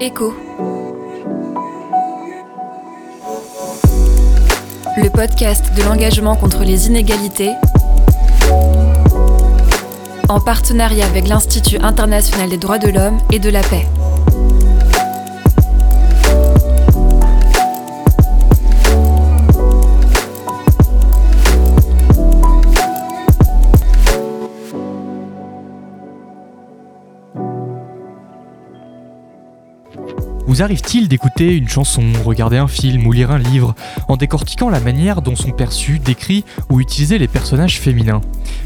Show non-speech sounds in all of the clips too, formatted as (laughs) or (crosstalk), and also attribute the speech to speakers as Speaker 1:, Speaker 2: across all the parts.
Speaker 1: Écho. Le podcast de l'engagement contre les inégalités en partenariat avec l'Institut international des droits de l'homme et de la paix.
Speaker 2: Arrive-t-il d'écouter une chanson, regarder un film ou lire un livre en décortiquant la manière dont sont perçus, décrits ou utilisés les personnages féminins?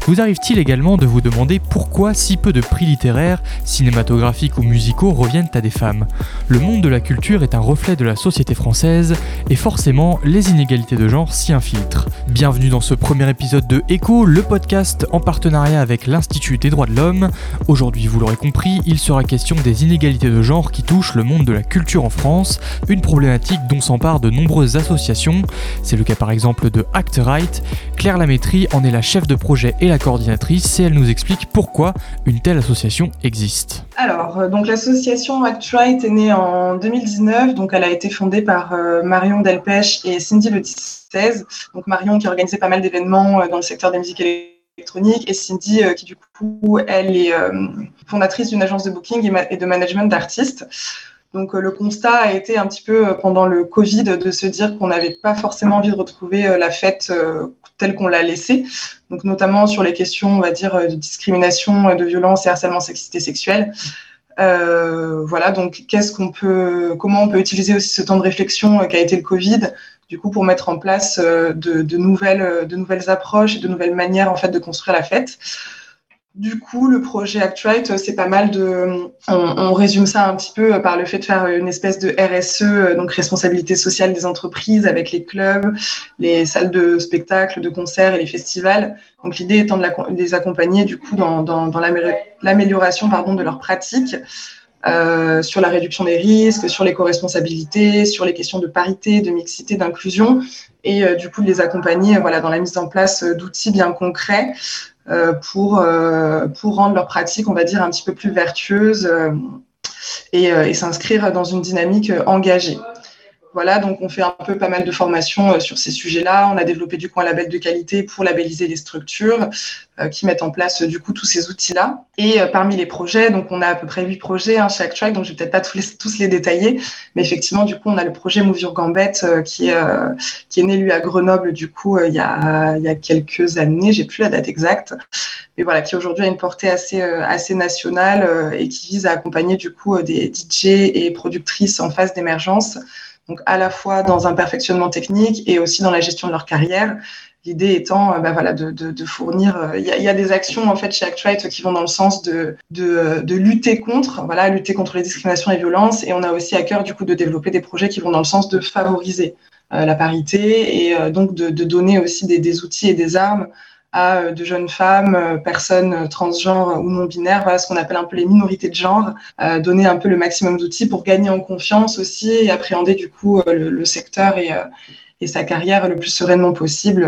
Speaker 2: Vous arrive-t-il également de vous demander pourquoi si peu de prix littéraires, cinématographiques ou musicaux reviennent à des femmes? Le monde de la culture est un reflet de la société française et forcément les inégalités de genre s'y infiltrent. Bienvenue dans ce premier épisode de Echo, le podcast en partenariat avec l'Institut des droits de l'homme. Aujourd'hui, vous l'aurez compris, il sera question des inégalités de genre qui touchent le monde de la culture en France, une problématique dont s'emparent de nombreuses associations. C'est le cas par exemple de Act Right. Claire Lamétrie en est la chef de projet et la coordinatrice et elle nous explique pourquoi une telle association existe.
Speaker 3: Alors, euh, donc l'association Act Right est née en 2019, donc elle a été fondée par euh, Marion Delpech et Cindy Le Donc Marion qui a organisé pas mal d'événements euh, dans le secteur des musiques électroniques et Cindy qui du coup elle est fondatrice d'une agence de booking et de management d'artistes. Donc euh, le constat a été un petit peu euh, pendant le Covid de se dire qu'on n'avait pas forcément envie de retrouver euh, la fête telle qu'on l'a laissée. Donc notamment sur les questions, on va dire, de discrimination, de violence et harcèlement sexiste et sexuel. voilà, donc qu'est-ce qu'on peut, comment on peut utiliser aussi ce temps de réflexion qu'a été le Covid, du coup, pour mettre en place de, nouvelles, de nouvelles approches et de nouvelles manières en fait de construire la fête. Du coup, le projet Actuate, c'est pas mal de. On, résume ça un petit peu par le fait de faire une espèce de RSE, donc responsabilité sociale des entreprises, avec les clubs, les salles de spectacle, de concerts et les festivals. Donc l'idée étant de, les accompagner du coup dans, dans, l'amélioration pardon de leurs pratiques. Euh, sur la réduction des risques, sur l'éco-responsabilité, sur les questions de parité, de mixité, d'inclusion, et euh, du coup de les accompagner voilà, dans la mise en place d'outils bien concrets euh, pour, euh, pour rendre leur pratique, on va dire, un petit peu plus vertueuse euh, et s'inscrire dans une dynamique engagée. Voilà, donc on fait un peu pas mal de formations euh, sur ces sujets-là. On a développé du coup un label de qualité pour labelliser les structures euh, qui mettent en place du coup tous ces outils-là. Et euh, parmi les projets, donc on a à peu près huit projets hein, chez ActTrack, donc je vais peut-être pas tous les, tous les détailler, mais effectivement du coup on a le projet Move Your Gambet qui est qui est né lui à Grenoble du coup il y a il y a quelques années, j'ai plus la date exacte, mais voilà qui aujourd'hui a une portée assez assez nationale et qui vise à accompagner du coup des DJ et productrices en phase d'émergence donc à la fois dans un perfectionnement technique et aussi dans la gestion de leur carrière. L'idée étant, euh, bah, voilà, de, de, de fournir. Euh, il y, y, a des actions en fait chez Actuate qui vont dans le sens de, de, de, lutter contre, voilà, lutter contre les discriminations et violences. Et on a aussi à cœur du coup de développer des projets qui vont dans le sens de favoriser euh, la parité et donc de, de, donner aussi des, des, outils et des armes à euh, de jeunes femmes, euh, personnes transgenres ou non binaires, voilà ce qu'on appelle un peu les minorités de genre, euh, donner un peu le maximum d'outils pour gagner en confiance aussi et appréhender du coup le, secteur et, et sa carrière le plus sereinement possible.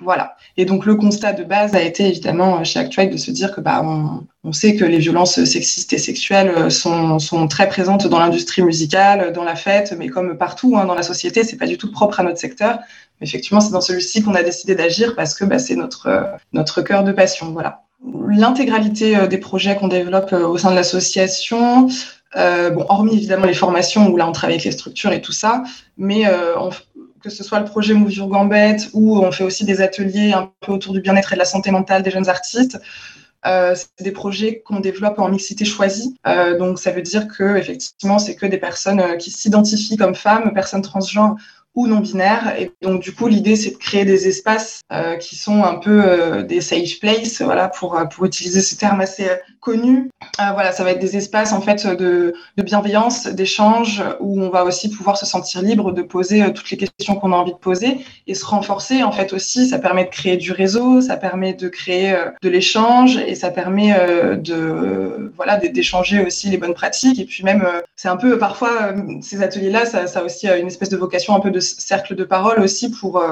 Speaker 3: voilà. Et donc le constat de base a été évidemment chez Actuel de se dire que bah on, on sait que les violences sexistes et sexuelles sont, sont très présentes dans l'industrie musicale, dans la fête, mais comme partout hein, dans la société, c'est pas du tout propre à notre secteur effectivement, c'est dans celui-ci qu'on a décidé d'agir parce que bah, c'est notre, euh, notre cœur de passion. Voilà. L'intégralité euh, des projets qu'on développe euh, au sein de l'association, bon, hormis évidemment les formations où là on travaille avec les structures et tout ça, mais que ce soit le projet Move Your Gambet où on fait aussi des ateliers un peu autour du bien-être et de la santé mentale des jeunes artistes. Euh, c'est des projets qu'on développe en mixité choisie. Euh, donc, ça veut dire que effectivement, c'est que des personnes qui s'identifient comme femmes, personnes transgenres ou non binaires. Et donc, du coup, l'idée, c'est de créer des espaces euh, qui sont un peu euh, des safe places, voilà, pour, euh, pour utiliser ce terme assez euh, connu. voilà, ça va être des espaces, en fait, de, de bienveillance, d'échange, où on va aussi pouvoir se sentir libre de poser toutes les questions qu'on a envie de poser et se renforcer, en fait, aussi. Ça permet de créer du réseau, ça permet de créer de l'échange et ça permet de, voilà, d'échanger aussi les bonnes pratiques. Et puis même, c'est un peu parfois ces ateliers-là, ça, ça, a aussi une espèce de vocation, un peu de cercle de parole aussi pour,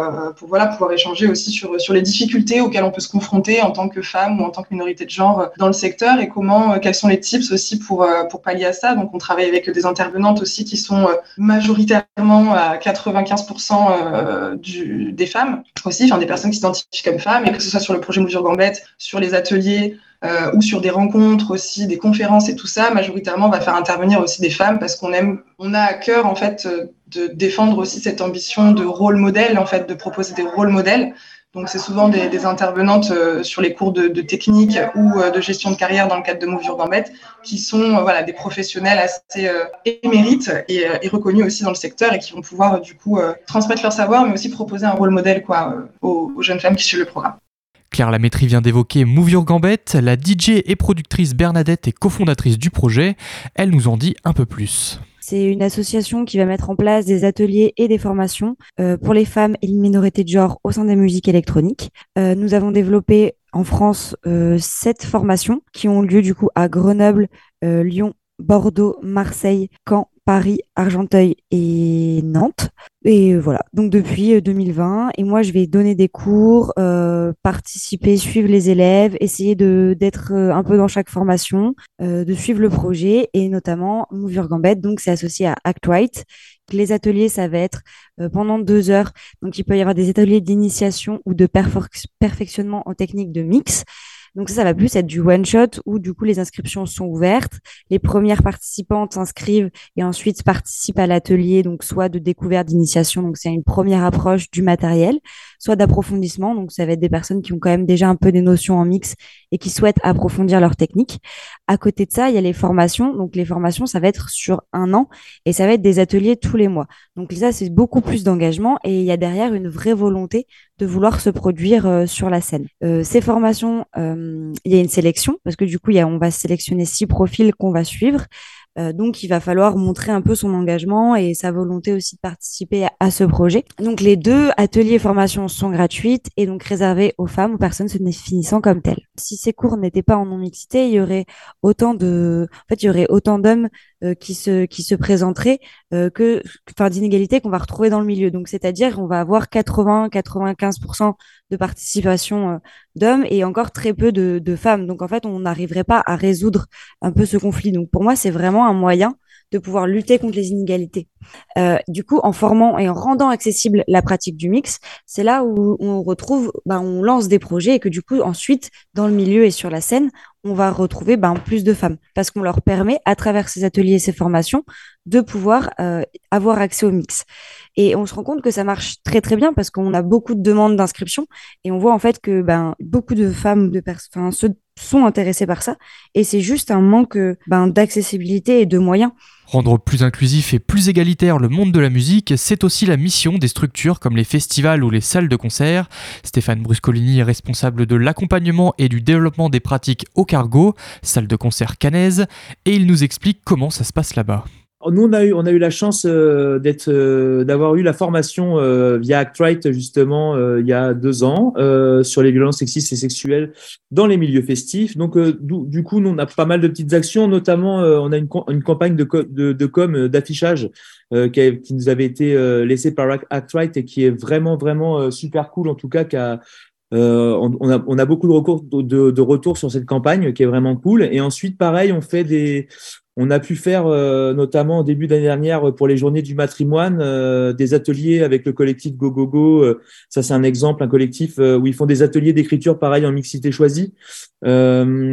Speaker 3: voilà pouvoir échanger aussi sur les difficultés auxquelles on peut se confronter en tant que femme ou en tant que minorité de genre dans le secteur et comment quels sont les tips aussi pour pour pallier à ça. Donc on travaille avec des intervenantes aussi qui sont majoritairement à 95% du, des femmes aussi, des personnes qui s'identifient comme femmes et que ce soit sur le projet Mesure Gambette, sur les ateliers euh, ou sur des rencontres aussi, des conférences et tout ça, majoritairement, on va faire intervenir aussi des femmes parce qu'on aime, on a à cœur en fait euh, de défendre aussi cette ambition de rôle modèle, en fait, de proposer des rôles modèles. Donc c'est souvent des, intervenantes euh, sur les cours de, technique ou de gestion de carrière dans le cadre de Mouvure Gambette qui sont voilà des professionnels assez émérites et, et, reconnus aussi dans le secteur et qui vont pouvoir du coup transmettre leur savoir mais aussi proposer un rôle modèle quoi aux, aux jeunes femmes qui suivent le programme.
Speaker 2: Claire Lamétrie vient d'évoquer Move Gambette, la DJ et productrice Bernadette est cofondatrice du projet. Elle nous en dit un peu plus.
Speaker 4: C'est une association qui va mettre en place des ateliers et des formations euh, pour les femmes et les minorités de genre au sein des musiques électroniques. Euh, nous avons développé en France euh, sept formations qui ont lieu du coup à Grenoble, Lyon, Bordeaux, Marseille, Caen, Paris, Argenteuil et Nantes. Et voilà, donc depuis 2020. Euh, et moi, je vais donner des cours, euh, participer, suivre les élèves, essayer d'être euh, un peu dans chaque formation, de suivre le projet et notamment Your Gambette. Donc, c'est associé à Act Right. Les ateliers, ça va être pendant deux heures. Donc, il peut y avoir des ateliers d'initiation ou de perfectionnement en technique de mix. Donc ça, ça va plus être du one shot où du coup les inscriptions sont ouvertes. Les premières participantes s'inscrivent et ensuite participent à l'atelier, donc soit de découverte d'initiation, donc c'est une première approche du matériel, soit d'approfondissement, donc ça va être des personnes qui ont quand même déjà un peu des notions en mix et qui souhaitent approfondir leur technique. À côté de ça, il y a les formations. Donc les formations, ça va être sur un an et ça va être des ateliers tous les mois. Donc ça, c'est beaucoup plus d'engagement et il y a derrière une vraie volonté de vouloir se produire euh, sur la scène. Euh, ces formations, euh, il y a une sélection parce que du coup, il y a, on va sélectionner six profils qu'on va suivre. Euh, donc, il va falloir montrer un peu son engagement et sa volonté aussi de participer à, ce projet. Donc, les deux ateliers formation sont gratuites et donc réservés aux femmes ou personnes se définissant comme telles. Si ces cours n'étaient pas en non-mixité, il y aurait autant de, en fait, il y aurait autant d'hommes euh, qui se qui se présenteraient euh, que, enfin, d'inégalités qu'on va retrouver dans le milieu. Donc, c'est-à-dire, on va avoir 80-95% de participation euh, d'hommes et encore très peu de, de femmes. Donc en fait, on n'arriverait pas à résoudre un peu ce conflit. Donc pour moi, c'est vraiment un moyen de pouvoir lutter contre les inégalités. Du coup, en formant et en rendant accessible la pratique du mix, c'est là où on retrouve, ben, on lance des projets et que du coup, ensuite, dans le milieu et sur la scène, on va retrouver ben, plus de femmes parce qu'on leur permet, à travers ces ateliers et ces formations, de pouvoir euh, avoir accès au mix. Et on se rend compte que ça marche très très bien parce qu'on a beaucoup de demandes d'inscription et on voit en fait que ben, beaucoup de femmes, de personnes, sont intéressées par ça et c'est juste un manque ben, d'accessibilité et de moyens.
Speaker 2: Rendre plus inclusif et plus égalitaire le monde de la musique, c'est aussi la mission des structures comme les festivals ou les salles de concert. Stéphane Bruscolini est responsable de l'accompagnement et du développement des pratiques au cargo, salle de concert canaise, et il nous explique comment ça se passe là-bas.
Speaker 5: Nous, on a eu, on a eu la chance euh, d'être, euh, d'avoir eu la formation euh, via ActRight justement il y a deux ans sur les violences sexistes et sexuelles dans les milieux festifs. Donc, du, coup, nous, on a pas mal de petites actions, notamment, on a une, une campagne de, de, de com, d'affichage qui, qui, nous avait été laissée par ActRight et qui est vraiment, vraiment super cool, en tout cas, qui on, on, a, on, a, beaucoup de, recours, de, de retours sur cette campagne qui est vraiment cool. Et ensuite, pareil, on fait des, on a pu faire, euh, notamment au début d'année dernière, pour les journées du matrimoine, euh, des ateliers avec le collectif Go Go Go. Euh, ça, c'est un exemple, un collectif où ils font des ateliers d'écriture, pareil, en mixité choisie. on,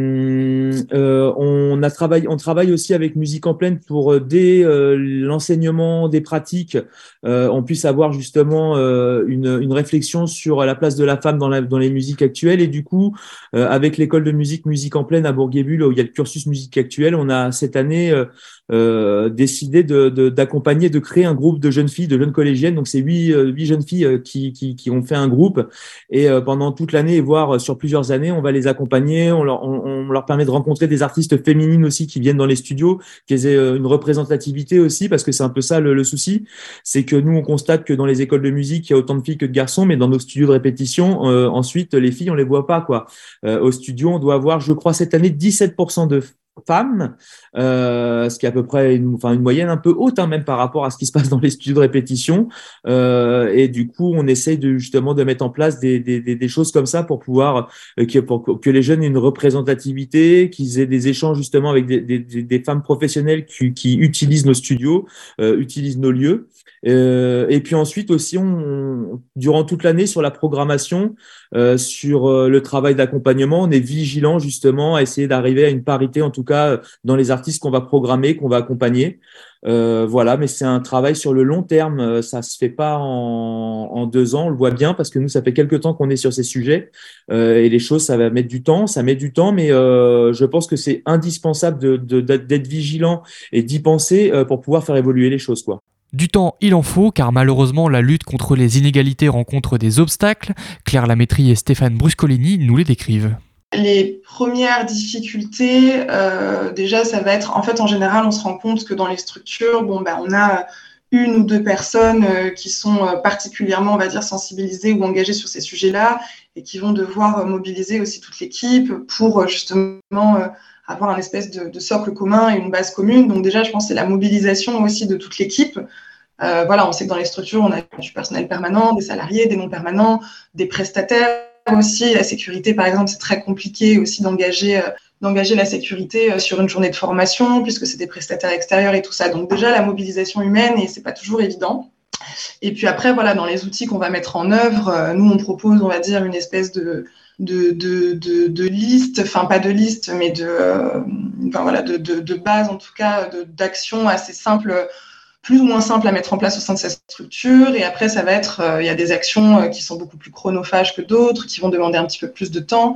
Speaker 5: travaille aussi avec Musique en pleine pour, dès l'enseignement des pratiques, on puisse avoir justement une, réflexion sur la place de la femme dans, les musiques actuelles. Et du coup, avec l'école de musique Musique en pleine à Bourguébule, où il y a le cursus musique actuelle, on a cette année euh, euh, décidé d'accompagner, de, créer un groupe de jeunes filles, de jeunes collégiennes. Donc, c'est huit, euh, huit jeunes filles qui, qui, ont fait un groupe. Et pendant toute l'année, voire sur plusieurs années, on va les accompagner. On leur, permet de rencontrer des artistes féminines aussi qui viennent dans les studios, qui aient une représentativité aussi, parce que c'est un peu ça le, souci. C'est que nous, on constate que dans les écoles de musique, il y a autant de filles que de garçons, mais dans nos studios de répétition, ensuite, les filles, on les voit pas. quoi. au studio, on doit avoir, je crois, cette année, 17% de femmes, euh, ce qui est à peu près une, enfin, une moyenne un peu haute, hein, même par rapport à ce qui se passe dans les studios de répétition. Euh, et du coup, on essaye de, justement de mettre en place des, des, des choses comme ça pour pouvoir euh, que, pour que les jeunes aient une représentativité, qu'ils aient des échanges justement avec des, des femmes professionnelles qui, qui, utilisent nos studios, euh, utilisent nos lieux. Euh, et puis ensuite aussi, on, durant toute l'année sur la programmation, sur le travail d'accompagnement, on est vigilant justement à essayer d'arriver à une parité, en tout cas dans les artistes qu'on va programmer, qu'on va accompagner. Euh, voilà, mais c'est un travail sur le long terme. Ça se fait pas en, deux ans, on le voit bien parce que nous, ça fait quelques temps qu'on est sur ces sujets euh, et les choses, ça va mettre du temps, ça met du temps, mais euh, je pense que c'est indispensable d'être vigilant et d'y penser pour pouvoir faire évoluer les choses.
Speaker 2: Du temps, il en faut, car malheureusement, la lutte contre les inégalités rencontre des obstacles. Claire Lamétrie et Stéphane Bruscolini nous les décrivent.
Speaker 3: Les premières difficultés, euh, déjà, ça va être, en fait, en général, on se rend compte que dans les structures, bon, ben, on a une ou deux personnes euh, qui sont euh, particulièrement, on va dire, sensibilisées ou engagées sur ces sujets-là et qui vont devoir mobiliser aussi toute l'équipe pour justement avoir un espèce de, socle commun et une base commune. Donc déjà, je pense que c'est la mobilisation aussi de toute l'équipe. Voilà, on sait que dans les structures, on a du personnel permanent, des salariés, des non permanents, des prestataires aussi. La sécurité, par exemple, c'est très compliqué aussi d'engager euh, d'engager la sécurité euh, sur une journée de formation puisque c'est des prestataires extérieurs et tout ça. Donc déjà la mobilisation humaine et c'est pas toujours évident. Et puis après, voilà, dans les outils qu'on va mettre en œuvre, nous on propose, on va dire, une espèce de de, de, de, liste, enfin pas de liste, mais de, euh, enfin, voilà, de, de, base en tout cas, d'actions assez simples, plus ou moins simples à mettre en place au sein de cette structure. Et après, ça va être, euh, il y a des actions euh, qui sont beaucoup plus chronophages que d'autres, qui vont demander un petit peu plus de temps,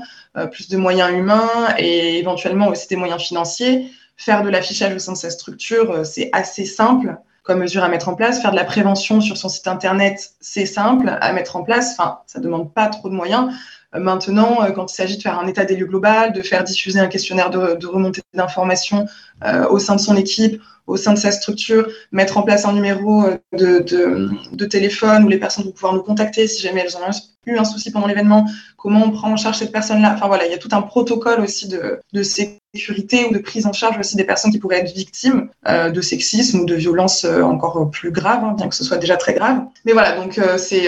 Speaker 3: plus de moyens humains et éventuellement aussi des moyens financiers. Faire de l'affichage au sein de cette structure, c'est assez simple comme mesure à mettre en place. Faire de la prévention sur son site internet, c'est simple à mettre en place. Enfin, ça demande pas trop de moyens. Maintenant, euh, quand il s'agit de faire un état des lieux global, de faire diffuser un questionnaire de, remontée d'informations euh, au sein de son équipe, au sein de sa structure, mettre en place un numéro euh, de, téléphone où les personnes vont pouvoir nous contacter si jamais elles ont eu un souci pendant l'événement, comment on prend en charge cette personne-là. Enfin voilà, il y a tout un protocole aussi de, sécurité ou de prise en charge aussi des personnes qui pourraient être victimes de sexisme ou de violences encore plus graves, hein, bien que ce soit déjà très grave. Mais voilà, donc c'est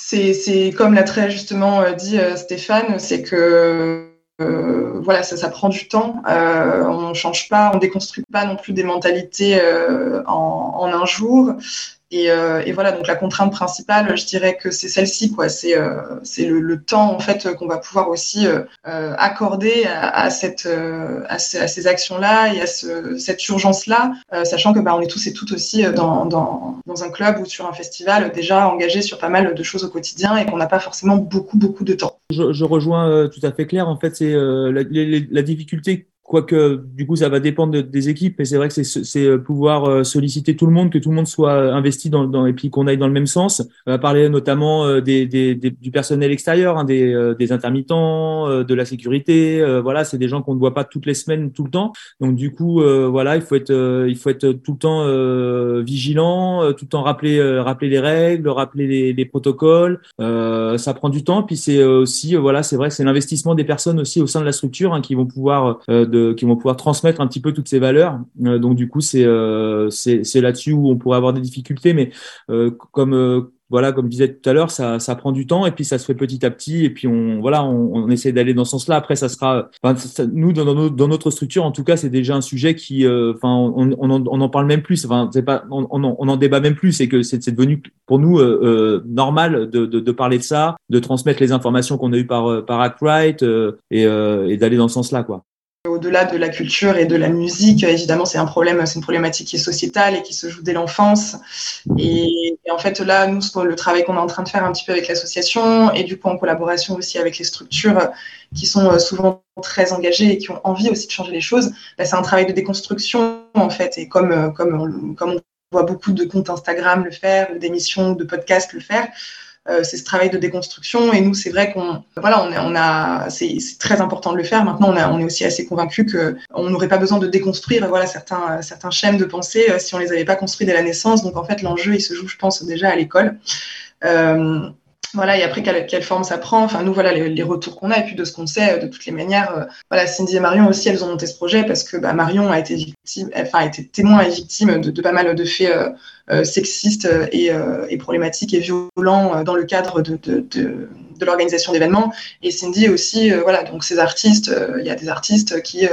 Speaker 3: c'est comme l'a très justement euh, dit euh, Stéphane, c'est que euh, voilà, ça, prend du temps. on ne change pas, on déconstruit pas non plus des mentalités en, en, un jour. Et, euh, et, voilà, donc la contrainte principale, je dirais que c'est celle-ci, quoi. C'est euh, le, le, temps en fait qu'on va pouvoir aussi euh, accorder à, à cette à, ces actions-là et à ce, cette urgence-là, sachant que bah, on est tous et toutes aussi dans, dans, dans un club ou sur un festival déjà engagés sur pas mal de choses au quotidien et qu'on n'a pas forcément beaucoup beaucoup de temps.
Speaker 5: Je, je rejoins tout à fait clair. En fait, c'est la, la, la difficulté Quoique, du coup, ça va dépendre des équipes, mais c'est vrai que c'est euh, pouvoir euh, solliciter tout le monde, que tout le monde soit investi dans, dans et puis qu'on aille dans le même sens. On va parler notamment euh, des, des, du personnel extérieur, hein, des, des, intermittents, de la sécurité. voilà, c'est des gens qu'on ne voit pas toutes les semaines, tout le temps. Donc, du coup, voilà, il faut être, il faut être tout le temps vigilant, tout le temps rappeler, rappeler les règles, rappeler les, les protocoles. ça prend du temps. Puis c'est aussi, voilà, c'est vrai, c'est l'investissement des personnes aussi au sein de la structure hein, qui vont pouvoir de qui vont pouvoir transmettre un petit peu toutes ces valeurs. Euh, donc du coup, c'est euh, c'est là-dessus où on pourrait avoir des difficultés, mais euh, comme voilà, comme je disais tout à l'heure, ça, ça prend du temps et puis ça se fait petit à petit et puis on voilà, on, on essaie d'aller dans ce sens-là. Après, ça sera, nous dans, dans, notre structure, en tout cas, c'est déjà un sujet qui, enfin, on, on, en, on en parle même plus. Enfin, c'est pas, on, on, en débat même plus. C'est que c'est devenu pour nous euh, normal de, de, de, parler de ça, de transmettre les informations qu'on a eues par par Actright et, et d'aller dans ce sens-là, quoi.
Speaker 3: Au-delà de la culture et de la musique, évidemment, c'est un problème, c'est une problématique qui est sociétale et qui se joue dès l'enfance. Et, en fait, là, nous, le travail qu'on est en train de faire un petit peu avec l'association et du coup en collaboration aussi avec les structures qui sont euh, souvent très engagées et qui ont envie aussi de changer les choses, bah, c'est un travail de déconstruction en fait. Et comme, euh, comme, comme on voit beaucoup de comptes Instagram le faire, d'émissions, de podcasts le faire, euh, c'est ce travail de déconstruction. Et nous, c'est vrai qu'on, voilà, on, on a, c'est très important de le faire. Maintenant, on, est aussi assez convaincu que on n'aurait pas besoin de déconstruire, voilà, certains, certains schèmes de pensée euh, si on les avait pas construits dès la naissance. Donc, en fait, l'enjeu, il se joue, je pense, déjà à l'école. Euh, voilà, et après, quelle, forme ça prend Enfin, nous, voilà, les, retours qu'on a, et puis de ce qu'on sait, de toutes les manières, euh, voilà, Cindy et Marion aussi, elles ont monté ce projet parce que bah, Marion a été victime, enfin, a été témoin et victime de, pas mal de faits euh, euh, sexistes et, problématiques et violents dans le cadre de, l'organisation d'événements. Et Cindy aussi, voilà, donc ces artistes, il y a des artistes qui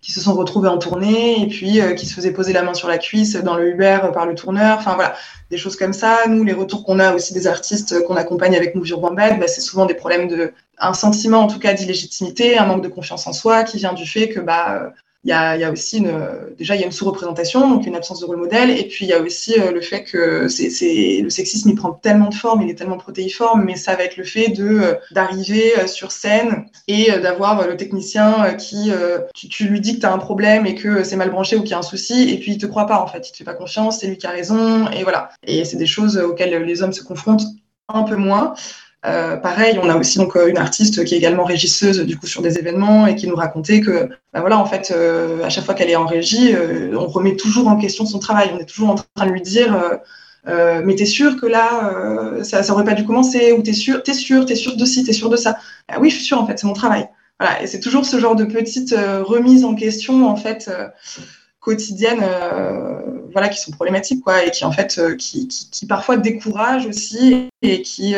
Speaker 3: qui se sont retrouvés en tournée et puis qui se faisaient poser la main sur la cuisse dans le Uber par le tourneur. Enfin voilà, des choses comme ça. Nous, les retours qu'on a aussi des artistes qu'on accompagne avec Move Your bah, c'est souvent des problèmes de, un sentiment en tout cas d'illégitimité, un manque de confiance en soi qui vient du fait que bah il y a, aussi une, déjà il y a une sous-représentation, donc une absence de rôle modèle, et puis il y a aussi euh, le fait que c'est, le sexisme il prend tellement de formes, il est tellement protéiforme, mais ça va être le fait de euh, d'arriver euh, sur scène et d'avoir le technicien qui tu, lui dis que tu as un problème et que c'est mal branché ou qu'il y a un souci, et puis il te croit pas en fait, il te fait pas confiance, c'est lui qui a raison, et voilà. Et c'est des choses auxquelles les hommes se confrontent un peu moins. Euh, pareil, on a aussi donc euh, une artiste qui est également régisseuse du coup sur des événements et qui nous racontait que bah voilà en fait euh, à chaque fois qu'elle est en régie, on remet toujours en question son travail. On est toujours en train de lui dire mais t'es sûr que là ça, ça aurait pas dû commencer? Ou t'es sûr, t'es sûr, t'es sûr de ci, t'es sûr de ça? Ah oui, je suis sûre en fait, c'est mon travail. Et c'est toujours ce genre de petite remise en question en fait quotidiennes voilà qui sont problématiques quoi et qui en fait qui, parfois découragent aussi et qui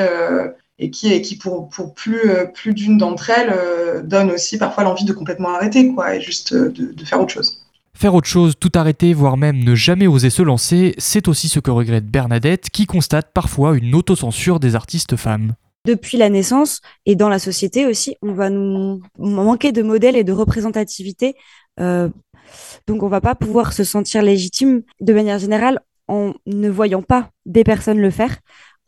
Speaker 3: et qui, et qui pour, pour plus, euh, plus d'une d'entre elles, euh, donne aussi parfois l'envie de complètement arrêter, quoi, et juste euh, de, de, faire autre chose.
Speaker 2: Faire autre chose, tout arrêter, voire même ne jamais oser se lancer, c'est aussi ce que regrette Bernadette, qui constate parfois une autocensure des artistes femmes.
Speaker 4: Depuis la naissance et dans la société aussi, on va nous manquer de modèles et de représentativité. donc on va pas pouvoir se sentir légitime de manière générale en ne voyant pas des personnes le faire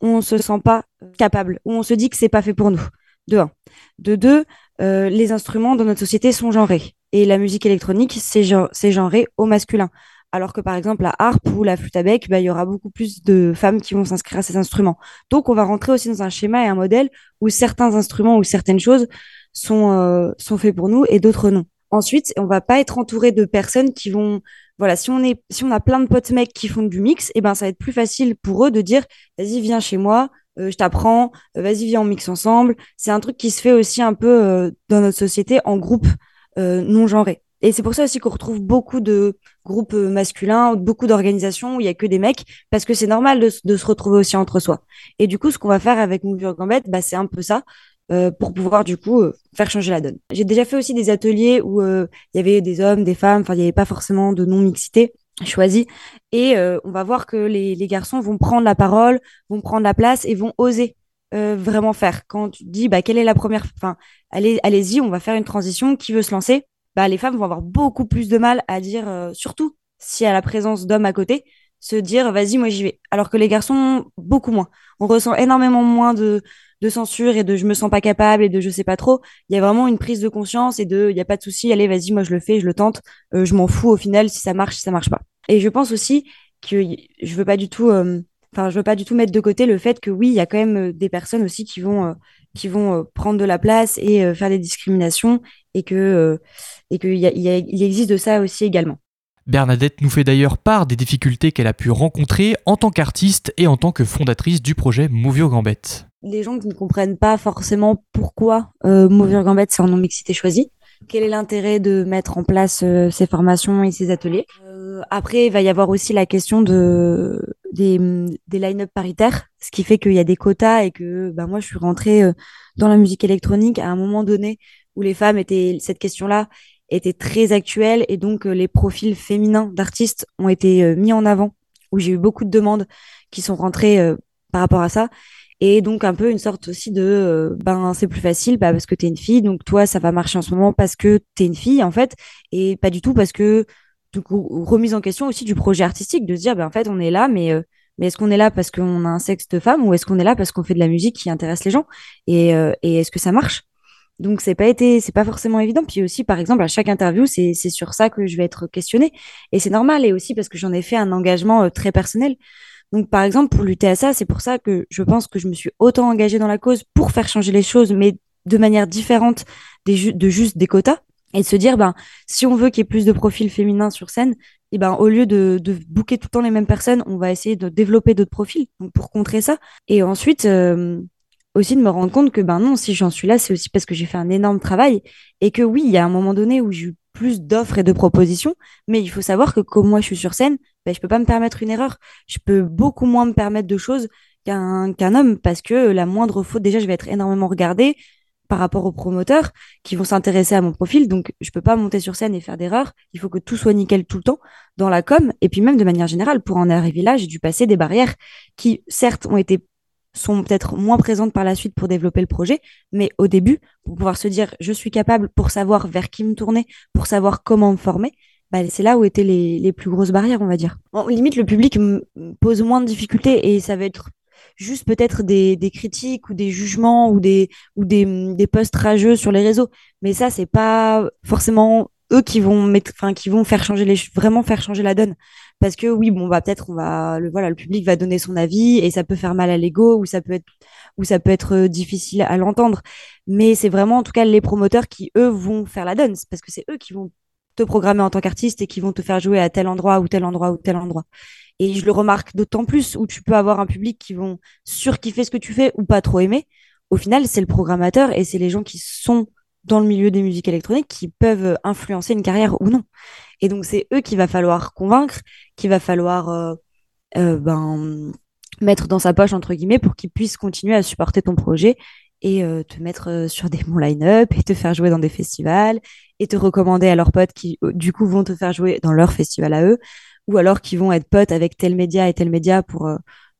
Speaker 4: on se sent pas capable, ou on se dit que c'est pas fait pour nous. De un. De deux, euh, les instruments dans notre société sont genrés. Et la musique électronique, c'est genré au masculin. Alors que par exemple, la harpe ou la flûte à bec, bah, il y aura beaucoup plus de femmes qui vont s'inscrire à ces instruments. Donc, on va rentrer aussi dans un schéma et un modèle où certains instruments ou certaines choses sont, euh, sont faits pour nous et d'autres non. Ensuite, on va pas être entouré de personnes qui vont voilà, si on est, si on a plein de potes mecs qui font du mix, et eh ben ça va être plus facile pour eux de dire, vas-y viens chez moi, euh, je t'apprends, euh, vas-y viens on mix ensemble. C'est un truc qui se fait aussi un peu euh, dans notre société en groupe non genré. Et c'est pour ça aussi qu'on retrouve beaucoup de groupes masculins, beaucoup d'organisations où il y a que des mecs, parce que c'est normal de, de, se retrouver aussi entre soi. Et du coup, ce qu'on va faire avec Movie Gambette, bah, c'est un peu ça. Euh, pour pouvoir du coup euh, faire changer la donne. J'ai déjà fait aussi des ateliers où euh, il y avait des hommes, des femmes, enfin il n'y avait pas forcément de non-mixité choisie. Et on va voir que les, les, garçons vont prendre la parole, vont prendre la place et vont oser vraiment faire. Quand tu dis bah, quelle est la première, enfin allez, allez-y, on va faire une transition, qui veut se lancer? Bah, Les femmes vont avoir beaucoup plus de mal à dire, surtout si à la présence d'hommes à côté, se dire vas-y, moi j'y vais. Alors que les garçons, beaucoup moins. On ressent énormément moins de, de censure et de je me sens pas capable et de je sais pas trop. Il y a vraiment une prise de conscience et de il y a pas de souci, allez, vas-y, moi je le fais, je le tente, euh, je m'en fous au final si ça marche, si ça marche pas. Et je pense aussi que je veux pas du tout, euh, enfin, je veux pas du tout mettre de côté le fait que oui, il y a quand même euh, des personnes aussi qui vont, qui vont prendre de la place et faire des discriminations et que, et qu'il y, existe de ça aussi également.
Speaker 2: Bernadette nous fait d'ailleurs part des difficultés qu'elle a pu rencontrer en tant qu'artiste et en tant que fondatrice du projet Move Your Gambette
Speaker 4: les gens qui ne comprennent pas forcément pourquoi euh, Move Gambette c'est en non-mixité choisie. Quel est l'intérêt de mettre en place euh, ces formations et ces ateliers? Euh, Après, il va y avoir aussi la question de des, des line-up paritaires, ce qui fait qu'il y a des quotas et que bah, moi, je suis rentrée euh, dans la musique électronique à un moment donné où les femmes étaient cette question-là était très actuelle et donc les profils féminins d'artistes ont été mis en avant, où j'ai eu beaucoup de demandes qui sont rentrées par rapport à ça. Et donc, un peu une sorte aussi de, euh, ben, c'est plus facile parce que tu es une fille, donc toi, ça va marcher en ce moment parce que tu es une fille, en fait, et pas du tout parce que, coup, remise en question aussi du projet artistique, de se dire, ben, en fait, on est là, mais, euh, mais est-ce qu'on est là parce qu'on a un sexe de femme ou est-ce qu'on est là parce qu'on fait de la musique qui intéresse les gens? Et, euh, et est-ce que ça marche? Donc c'est pas été, c'est pas forcément évident. Puis aussi, par exemple, à chaque interview, c'est sur ça que je vais être questionnée, et c'est normal. Et aussi parce que j'en ai fait un engagement très personnel. Donc, par exemple, pour lutter à ça, c'est pour ça que je pense que je me suis autant engagée dans la cause pour faire changer les choses, mais de manière différente de juste des quotas. Et de se dire, ben, si on veut qu'il y ait plus de profils féminins sur scène, et ben, au lieu de, booker tout le temps les mêmes personnes, on va essayer de développer d'autres profils pour contrer ça. Et ensuite, euh, aussi de me rendre compte que ben non, si j'en suis là, c'est aussi parce que j'ai fait un énorme travail et que oui, il y a un moment donné où j'ai eu plus d'offres et de propositions, mais il faut savoir que comme moi je suis sur scène, ben, je peux pas me permettre une erreur. Je peux beaucoup moins me permettre de choses qu'un homme parce que la moindre faute, déjà, je vais être énormément regardée par rapport aux promoteurs qui vont s'intéresser à mon profil. Donc, je peux pas monter sur scène et faire d'erreurs. Il faut que tout soit nickel tout le temps dans la com. Et puis même de manière générale, pour en arriver là, j'ai dû passer des barrières qui, certes, ont été sont peut-être moins présentes par la suite pour développer le projet, mais au début, pour pouvoir se dire je suis capable pour savoir vers qui me tourner, pour savoir comment me former, bah, c'est là où étaient les, les, plus grosses barrières, on va dire. limite, le public pose moins de difficultés et ça va être juste peut-être des, des, critiques ou des jugements ou des, ou des, des posts rageux sur les réseaux. Mais ça, c'est pas forcément eux qui vont mettre, enfin, qui vont faire changer les, vraiment faire changer la donne parce que oui bon bah peut-être on va le voilà le public va donner son avis et ça peut faire mal à l'ego ou ça peut être ou ça peut être euh, difficile à l'entendre mais c'est vraiment en tout cas les promoteurs qui eux vont faire la donne parce que c'est eux qui vont te programmer en tant qu'artiste et qui vont te faire jouer à tel endroit ou tel endroit ou tel endroit et je le remarque d'autant plus où tu peux avoir un public qui vont surkiffer ce que tu fais ou pas trop aimer au final c'est le programmateur et c'est les gens qui sont dans le milieu des musiques électroniques qui peuvent influencer une carrière ou non. Et donc, c'est eux qu'il va falloir convaincre, qu'il va falloir euh, euh, ben, mettre dans sa poche, entre guillemets, pour qu'ils puissent continuer à supporter ton projet et euh, te mettre sur des bons line-up et te faire jouer dans des festivals et te recommander à leurs potes qui, du coup, vont te faire jouer dans leur festival à eux ou alors qui vont être potes avec tel média et tel média pour,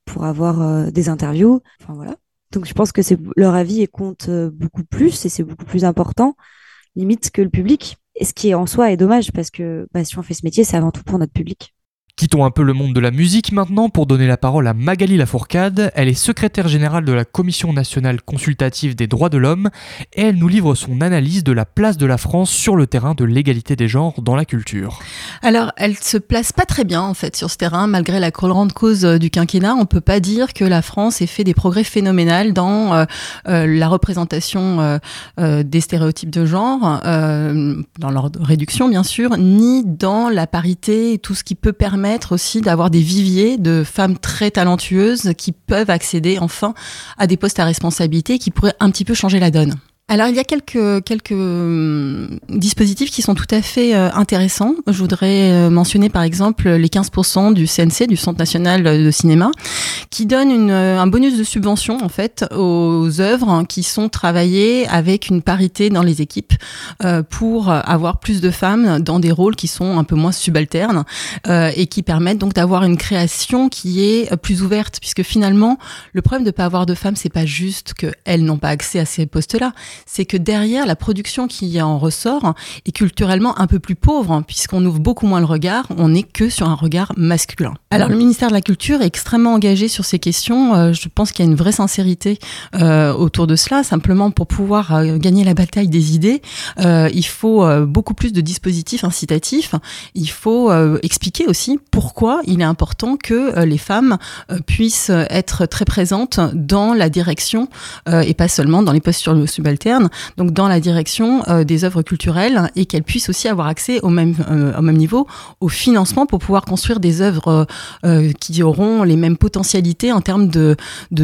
Speaker 4: pour avoir des interviews. Enfin, voilà. Donc, je pense que c'est leur avis compte beaucoup plus et c'est beaucoup plus important, limite, que le public. Et ce qui est en soi est dommage parce que bah, si on fait ce métier, c'est avant tout pour notre public.
Speaker 2: Quittons un peu le monde de la musique maintenant pour donner la parole à Magali Lafourcade. Elle est secrétaire générale de la Commission nationale consultative des droits de l'homme et elle nous livre son analyse de la place de la France sur le terrain de l'égalité des genres dans la culture.
Speaker 6: Alors, elle se place pas très bien en fait sur ce terrain malgré la grande cause euh, du quinquennat. On peut pas dire que la France ait fait des progrès phénoménaux dans euh, euh, la représentation des stéréotypes de genre, dans leur réduction bien sûr, ni dans la parité et tout ce qui peut permettre aussi d'avoir des viviers de femmes très talentueuses qui peuvent accéder enfin à des postes à responsabilité qui pourraient un petit peu changer la donne. Alors il y a quelques quelques hum, dispositifs qui sont tout à fait euh, intéressants. Je voudrais euh, mentionner par exemple les 15% du CNC, du Centre national de cinéma, qui donne euh, un bonus de subvention en fait aux œuvres qui sont travaillées avec une parité dans les équipes pour avoir plus de femmes dans des rôles qui sont un peu moins subalternes et qui permettent donc d'avoir une création qui est plus ouverte puisque finalement le problème de pas avoir de femmes c'est pas juste qu'elles n'ont pas accès à ces postes-là c'est que derrière la production qui en ressort est culturellement un peu plus pauvre, puisqu'on ouvre beaucoup moins le regard, on n'est que sur un regard masculin. Alors le ministère de la Culture est extrêmement engagé sur ces questions, euh, je pense qu'il y a une vraie sincérité euh, autour de cela, simplement pour pouvoir euh, gagner la bataille des idées, il faut beaucoup plus de dispositifs incitatifs, il faut expliquer aussi pourquoi il est important que les femmes puissent être très présentes dans la direction et pas seulement dans les postes sur donc dans la direction euh, des œuvres culturelles et qu'elles puissent aussi avoir accès au même, euh, niveau au financement pour pouvoir construire des œuvres euh, qui auront les mêmes potentialités en termes de,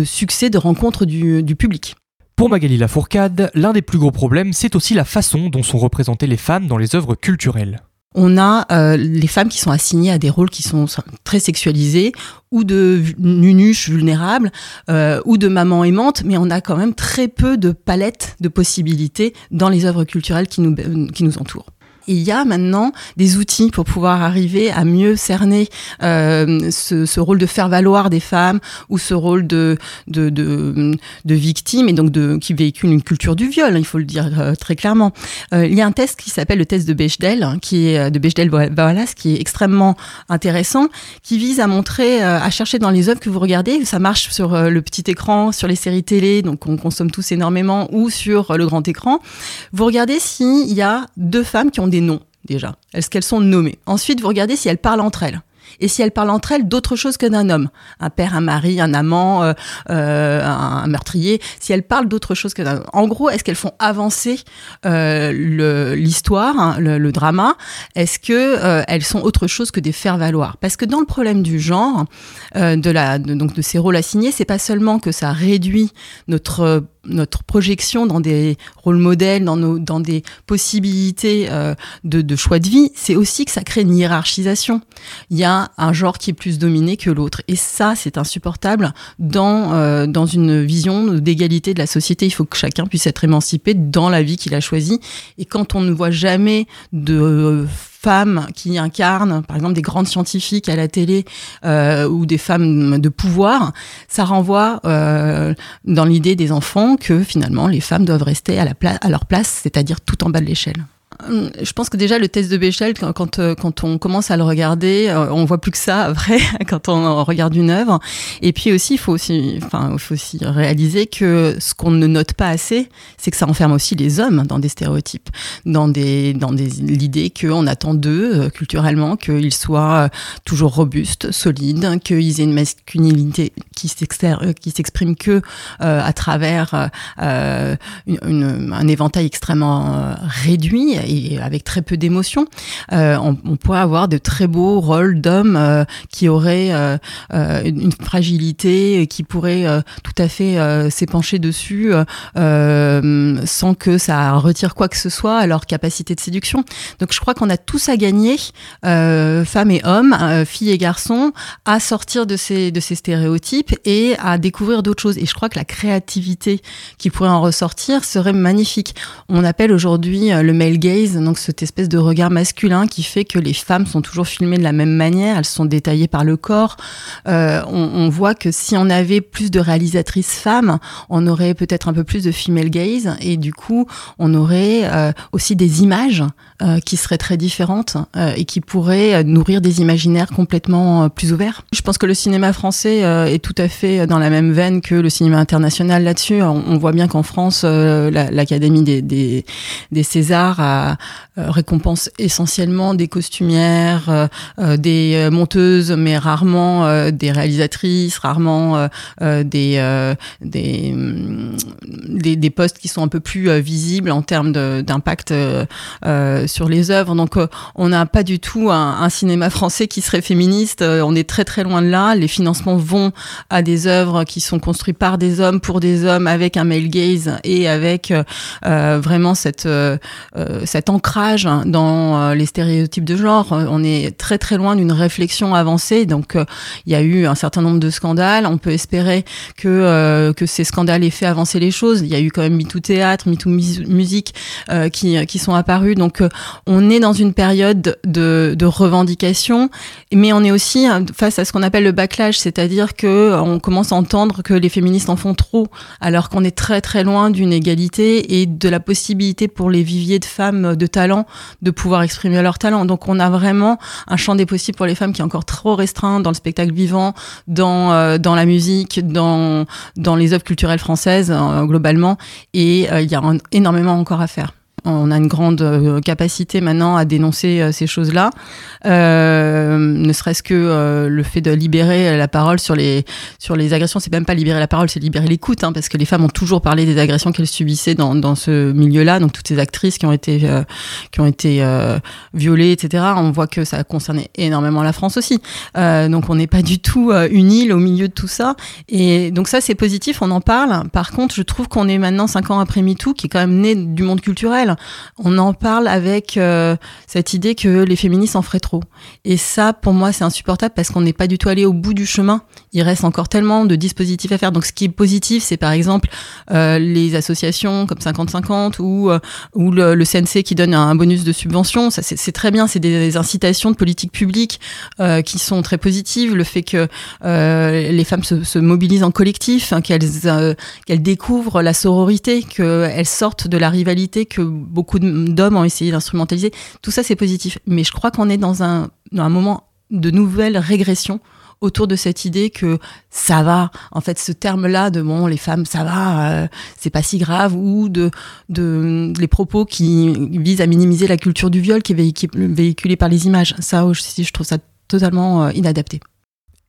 Speaker 6: succès, de rencontre du public.
Speaker 2: Pour Magali Lafourcade, l'un des plus gros problèmes, c'est aussi la façon dont sont représentées les femmes dans les œuvres culturelles
Speaker 6: on a euh, les femmes qui sont assignées à des rôles qui sont très sexualisés ou de nunuches vulnérables euh, ou de mamans aimantes, mais on a quand même très peu de palettes de possibilités dans les œuvres culturelles qui nous, qui nous entourent il y a maintenant des outils pour pouvoir arriver à mieux cerner euh, ce, rôle de faire valoir des femmes ou ce rôle de, victime et donc de, qui véhicule une culture du viol, il faut le dire euh, très clairement. Euh, il y a un test qui s'appelle le test de Bechdel, hein, qui est de Bechdel-Wallace, qui est extrêmement intéressant, qui vise à montrer, à chercher dans les œuvres que vous regardez, ça marche sur le petit écran, sur les séries télé, donc on consomme tous énormément, ou sur le grand écran. Vous regardez s'il y a deux femmes qui ont des noms déjà. Est-ce qu'elles sont nommées? Ensuite, vous regardez si elles parlent entre elles. et si elles parlent entre elles d'autre chose que d'un homme, un père, un mari, un amant, euh, euh, un, meurtrier, si elles parlent d'autre chose que d'un homme. En gros, est-ce qu'elles font avancer euh, l'histoire, hein, le, drama? Est-ce que elles sont autre chose que des faire-valoir? Parce que dans le problème du genre, de la, donc de ces rôles assignés, c'est pas seulement que ça réduit notre notre projection dans des rôles modèles, dans, nos, dans des possibilités euh, de, de, choix de vie, c'est aussi que ça crée une hiérarchisation. Il y a un genre qui est plus dominé que l'autre. Et ça, c'est insupportable dans, euh, dans une vision d'égalité de la société. Il faut que chacun puisse être émancipé dans la vie qu'il a choisie. Et quand on ne voit jamais de femmes qui incarnent, par exemple, des grandes scientifiques à la télé euh, ou des femmes de pouvoir, ça renvoie euh, dans l'idée des enfants que finalement les femmes doivent rester à, la à leur place, c'est-à-dire tout en bas de l'échelle. Euh, je pense que déjà le test de Bechdel, quand, euh, quand, on commence à le regarder, euh, on voit plus que ça (laughs) après quand on regarde une œuvre. Et puis aussi, il faut aussi, enfin, faut aussi réaliser que ce qu'on ne note pas assez, c'est que ça enferme aussi les hommes dans des stéréotypes, dans des, dans des l'idée qu'on attend d'eux culturellement qu'ils soient toujours robustes, solides, qu'ils aient une masculinité qui s'exprime que à travers un éventail extrêmement réduit et avec très peu d'émotions, euh, on, on, pourrait avoir de très beaux rôles d'hommes euh, qui auraient euh, une fragilité, qui pourraient tout à fait s'épancher dessus sans que ça retire quoi que ce soit à leur capacité de séduction. Donc je crois qu'on a tous à gagner, femmes et hommes, filles et garçons, à sortir de ces, de ces stéréotypes et à découvrir d'autres choses. Et je crois que la créativité qui pourrait en ressortir serait magnifique. On appelle aujourd'hui le male gaze donc cette espèce de regard masculin qui fait que les femmes sont toujours filmées de la même manière, elles sont détaillées par le corps. Euh, on, voit que si on avait plus de réalisatrices femmes, on aurait peut-être un peu plus de female gaze et du coup on aurait euh, aussi des images euh, qui seraient très différentes et qui pourraient nourrir des imaginaires complètement plus ouverts. Je pense que le cinéma français est tout à fait dans la même veine que le cinéma international là-dessus. On, voit bien qu'en France, l'Académie des, Césars a euh, récompense essentiellement des costumières, euh, euh, des monteuses, mais rarement des réalisatrices, rarement des, des, des, des, postes qui sont un peu plus visibles en termes d'impact sur les œuvres. Donc on n'a pas du tout un, cinéma (laughs) français qui serait féministe. on est très très loin de là. Les financements vont à des œuvres qui sont construites par des hommes pour des hommes avec un male gaze et avec vraiment cette cet ancrage dans euh, les stéréotypes de genre. Euh, on est très très loin d'une réflexion avancée. Donc euh, il y a eu un certain nombre de scandales. On peut espérer que que ces scandales aient fait avancer les choses. Il y a eu quand même MeToo théâtre, MeToo musique qui qui sont apparus. Donc on est dans une période de, de revendication, mais on est aussi face à ce qu'on appelle le backlash, c'est-à-dire que on commence à entendre que les féministes en font trop, alors qu'on est très très loin d'une égalité et de la possibilité pour les viviers de femmes de talent de pouvoir exprimer leur talent. Donc on a vraiment un champ des possibles pour les femmes qui est encore trop restreint dans le spectacle vivant, dans, euh, dans la musique, dans, dans les œuvres culturelles françaises euh, globalement. Et euh, il y a énormément encore à faire. On a une grande euh, capacité maintenant à dénoncer euh, ces choses-là, euh, ne serait-ce que le fait de libérer la parole sur les sur les agressions. C'est même pas libérer la parole, c'est libérer l'écoute, hein, parce que les femmes ont toujours parlé des agressions qu'elles subissaient dans, ce milieu-là. Donc toutes ces actrices qui ont été violées, etc. On voit que ça a concerné énormément la France aussi. donc on n'est pas du tout une île au milieu de tout ça. Et donc ça c'est positif, on en parle. Par contre, je trouve qu'on est maintenant cinq ans après MeToo, qui est quand même né du monde culturel on en parle avec euh, cette idée que les féministes en feraient trop. Et ça, pour moi, c'est insupportable parce qu'on n'est pas du tout allé au bout du chemin. Il reste encore tellement de dispositifs à faire. Donc, ce qui est positif, c'est par exemple euh, les associations comme 50-50 ou, euh, ou le, CNC qui donne un bonus de subvention. C'est très bien. C'est des, incitations de politique publique qui sont très positives. Le fait que les femmes se, mobilisent en collectif, hein, qu'elles qu'elles découvrent la sororité, qu'elles sortent de la rivalité que beaucoup d'hommes ont essayé d'instrumentaliser. Tout ça, c'est positif. Mais je crois qu'on est dans un, un moment de nouvelle régression autour de cette idée que ça va, en fait, ce terme-là de bon, les femmes, ça va, euh, c'est pas si grave, ou de, de les propos qui visent à minimiser la culture du viol qui est véhiculée par les images. Ça aussi, je trouve ça totalement inadapté.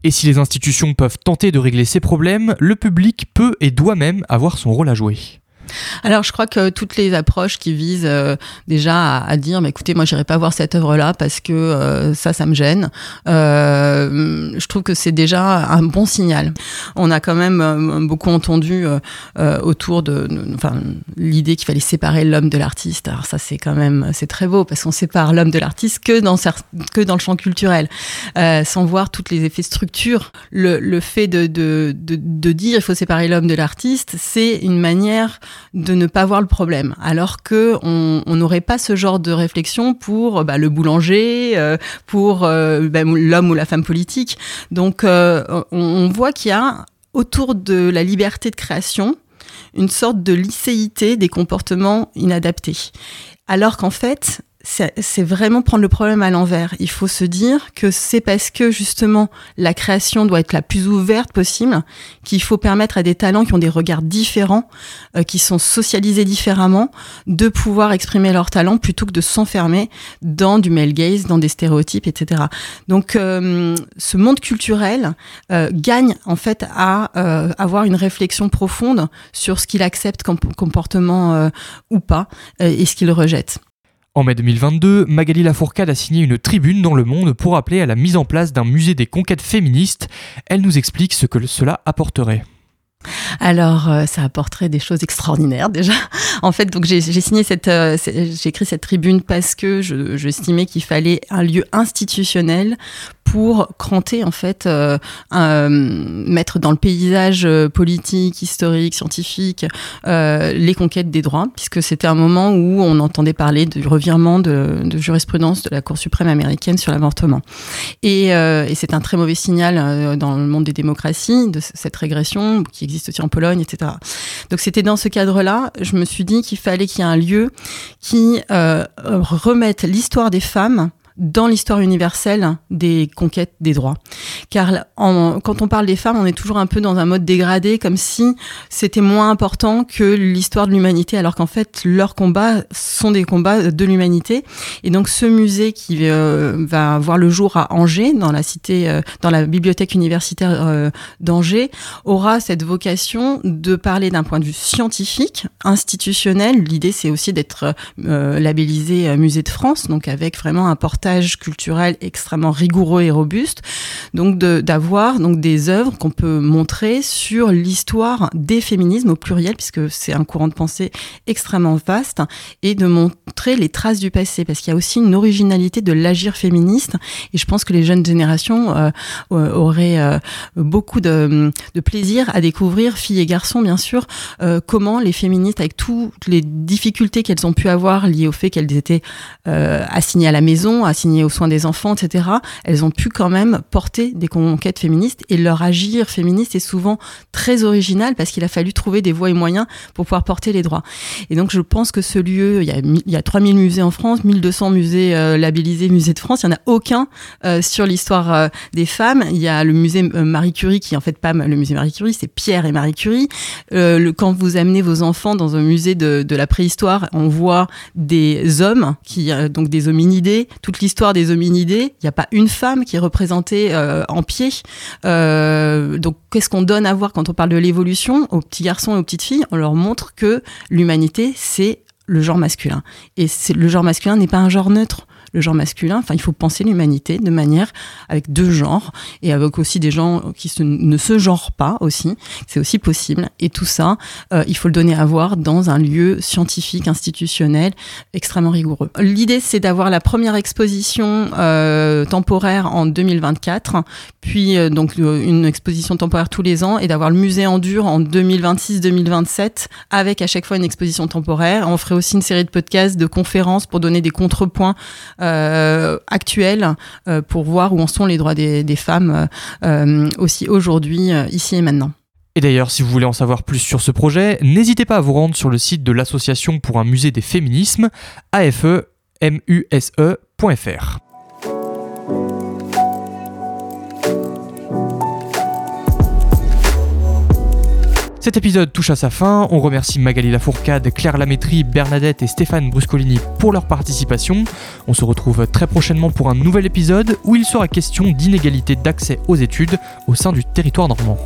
Speaker 2: Et si les institutions peuvent tenter de régler ces problèmes, le public peut et doit même avoir son rôle à jouer.
Speaker 6: Alors, je crois que toutes les approches qui visent euh, déjà à, dire, mais écoutez, moi, j'irai pas voir cette œuvre-là parce que euh, ça, ça me gêne. Euh, je trouve que c'est déjà un bon signal. On a quand même beaucoup entendu autour de, l'idée qu'il fallait séparer l'homme de l'artiste. Alors ça, c'est quand même, c'est très beau parce qu'on sépare l'homme de l'artiste que dans que dans le champ culturel, sans voir tous les effets structure. Le, le fait de, de, de, de dire il faut séparer l'homme de l'artiste, c'est une manière de ne pas voir le problème, alors que on n'aurait pas ce genre de réflexion pour bah, le boulanger, euh, pour euh, bah, l'homme ou la femme politique. Donc euh, on, voit qu'il y a autour de la liberté de création une sorte de licéité des comportements inadaptés. Alors qu'en fait, c'est vraiment prendre le problème à l'envers. Il faut se dire que c'est parce que justement la création doit être la plus ouverte possible qu'il faut permettre à des talents qui ont des regards différents, euh, qui sont socialisés différemment, de pouvoir exprimer leurs talents plutôt que de s'enfermer dans du male gaze, dans des stéréotypes, etc. Donc euh, ce monde culturel euh, gagne en fait à avoir une réflexion profonde sur ce qu'il accepte comme comportement ou pas et ce qu'il rejette.
Speaker 2: En mai 2022, Magali Lafourcade a signé une tribune dans Le Monde pour appeler à la mise en place d'un musée des conquêtes féministes. Elle nous explique ce que cela apporterait.
Speaker 6: Alors, euh, ça apporterait des choses extraordinaires déjà. (laughs) En fait, donc j'ai signé cette, euh, écrit cette tribune parce que je, je qu'il fallait un lieu institutionnel pour cranter en fait, euh, mettre dans le paysage politique, historique, scientifique les conquêtes des droits, puisque c'était un moment où on entendait parler du revirement de, de jurisprudence de la Cour suprême américaine sur l'avortement. Et, et c'est un très mauvais signal dans le monde des démocraties de cette régression qui existe aussi en Pologne, etc. Donc c'était dans ce cadre-là, je me suis dit qu'il fallait qu'il y ait un lieu qui remette l'histoire des femmes dans l'histoire universelle des conquêtes des droits. Car quand on parle des femmes, on est toujours un peu dans un mode dégradé, comme si c'était moins important que l'histoire de l'humanité, alors qu'en fait, leurs combats sont des combats de l'humanité. Et donc, ce musée qui euh, va voir le jour à Angers, dans la cité, euh, dans la bibliothèque universitaire euh, d'Angers, aura cette vocation de parler d'un point de vue scientifique, institutionnel. L'idée, c'est aussi d'être labellisé Musée de France, donc avec vraiment un portail culturel extrêmement rigoureux et robuste. Donc d'avoir donc des œuvres qu'on peut montrer sur l'histoire des féminismes au pluriel, puisque c'est un courant de pensée extrêmement vaste, et de montrer les traces du passé, parce qu'il y a aussi une originalité de l'agir féministe. Et je pense que les jeunes générations euh, euh, auraient euh, beaucoup de, de, plaisir à découvrir, filles et garçons bien sûr, comment les féministes, avec toutes les difficultés qu'elles ont pu avoir liées au fait qu'elles étaient assignées à la maison, assignées aux soins des enfants, etc., elles ont pu quand même porter des conquêtes féministes et leur agir féministe est souvent très original parce qu'il a fallu trouver des voies et moyens pour pouvoir porter les droits. Et donc je pense que ce lieu, il y a, il y a 3000 musées en France, 1200 musées euh, labellisés musées de France, il n'y en a aucun euh, sur l'histoire euh, des femmes. Il y a le musée Marie Curie qui en fait pas le musée Marie Curie, c'est Pierre et Marie Curie. quand vous amenez vos enfants dans un musée de, la préhistoire, on voit des hommes qui donc des hominidés, l'histoire des hominidés, il n'y a pas une femme qui est représentée euh, en pied. Euh, donc, qu'est-ce qu'on donne à voir quand on parle de l'évolution aux petits garçons et aux petites filles? On leur montre que l'humanité, c'est le genre masculin. Et le genre masculin n'est pas un genre neutre le genre masculin. Enfin, il faut penser l'humanité de manière avec deux genres et avec aussi des gens qui ne se genrent pas aussi. C'est aussi possible. Et tout ça, euh, il faut le donner à voir dans un lieu scientifique, institutionnel, extrêmement rigoureux. L'idée, c'est d'avoir la première exposition euh, temporaire en 2024, puis euh, donc une exposition temporaire tous les ans et d'avoir le musée en dur en 2026-2027 avec à chaque fois une exposition temporaire. On ferait aussi une série de podcasts, de conférences pour donner des contrepoints actuelle euh, pour voir où en sont les droits des, femmes euh, aussi aujourd'hui, ici et maintenant.
Speaker 2: Et d'ailleurs, si vous voulez en savoir plus sur ce projet, n'hésitez pas à vous rendre sur le site de l'Association pour un musée des féminismes, afemuse.fr. Cet épisode touche à sa fin, on remercie Magali Lafourcade, Claire Lamétrie, Bernadette et Stéphane Bruscolini pour leur participation. On se retrouve très prochainement pour un nouvel épisode où il sera question d'inégalité d'accès aux études au sein du territoire normand.